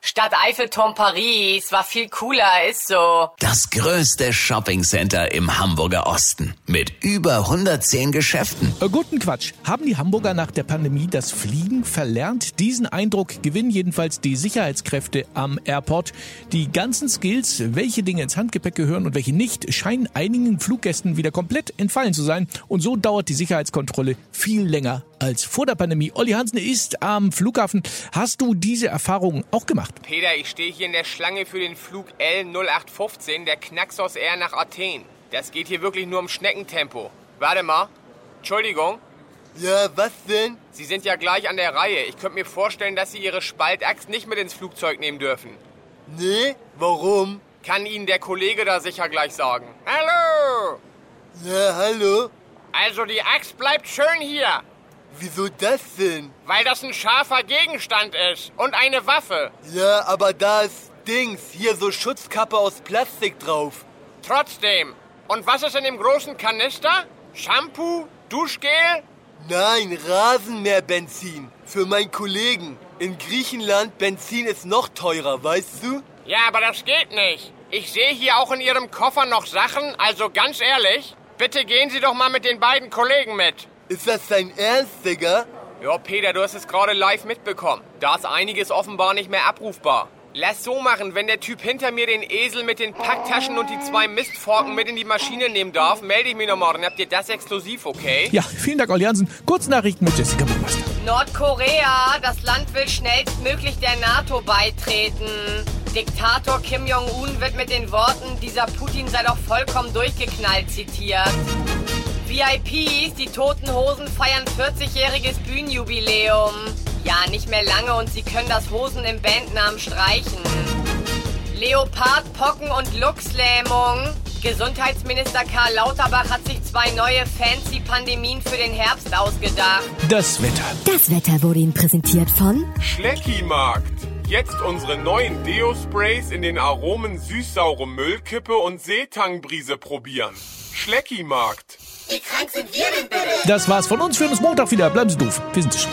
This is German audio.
Stadt Eiffelturm Paris war viel cooler, ist so. Das größte Shoppingcenter im Hamburger Osten mit über 110 Geschäften. Äh, guten Quatsch. Haben die Hamburger nach der Pandemie das Fliegen verlernt? Diesen Eindruck gewinnen jedenfalls die Sicherheitskräfte am Airport. Die ganzen Skills, welche Dinge ins Handgepäck gehören und welche nicht, scheinen einigen Fluggästen wieder komplett entfallen zu sein. Und so dauert die Sicherheitskontrolle viel länger als vor der Pandemie. Olli Hansen ist am Flughafen. Hast du diese Erfahrung auch gemacht? Peter, ich stehe hier in der Schlange für den Flug L0815, der Knaxos Air nach Athen. Das geht hier wirklich nur um Schneckentempo. Warte mal. Entschuldigung. Ja, was denn? Sie sind ja gleich an der Reihe. Ich könnte mir vorstellen, dass Sie Ihre Spaltaxt nicht mit ins Flugzeug nehmen dürfen. Nee, warum? Kann Ihnen der Kollege da sicher gleich sagen. Hallo! Ja, hallo? Also die Axt bleibt schön hier. Wieso das denn? Weil das ein scharfer Gegenstand ist und eine Waffe. Ja, aber da ist Dings, hier so Schutzkappe aus Plastik drauf. Trotzdem. Und was ist in dem großen Kanister? Shampoo? Duschgel? Nein, Rasenmäherbenzin. Für meinen Kollegen. In Griechenland Benzin ist noch teurer, weißt du? Ja, aber das geht nicht. Ich sehe hier auch in Ihrem Koffer noch Sachen, also ganz ehrlich, bitte gehen Sie doch mal mit den beiden Kollegen mit. Ist das dein Ernst, Digga? Ja, Peter, du hast es gerade live mitbekommen. Da ist einiges offenbar nicht mehr abrufbar. Lass so machen, wenn der Typ hinter mir den Esel mit den Packtaschen und die zwei Mistforken mit in die Maschine nehmen darf, melde ich mich nochmal. Dann habt ihr das exklusiv, okay? Ja, vielen Dank, Olli Hansen. Kurznachrichten mit Jessica Burmeister. Nordkorea, das Land will schnellstmöglich der NATO beitreten. Diktator Kim Jong-un wird mit den Worten, dieser Putin sei doch vollkommen durchgeknallt zitiert. VIPs, die Toten Hosen feiern 40-jähriges Bühnenjubiläum. Ja, nicht mehr lange und sie können das Hosen im Bandnamen streichen. Leopard, Pocken und Luchslähmung. Gesundheitsminister Karl Lauterbach hat sich zwei neue fancy Pandemien für den Herbst ausgedacht. Das Wetter. Das Wetter wurde Ihnen präsentiert von Schleckimarkt. Jetzt unsere neuen Deo-Sprays in den Aromen süß-saure Müllkippe und Seetangbrise probieren. Schleckimarkt. Das war's von uns. Wir uns Montag wieder. Bleiben Sie doof. Wir sind.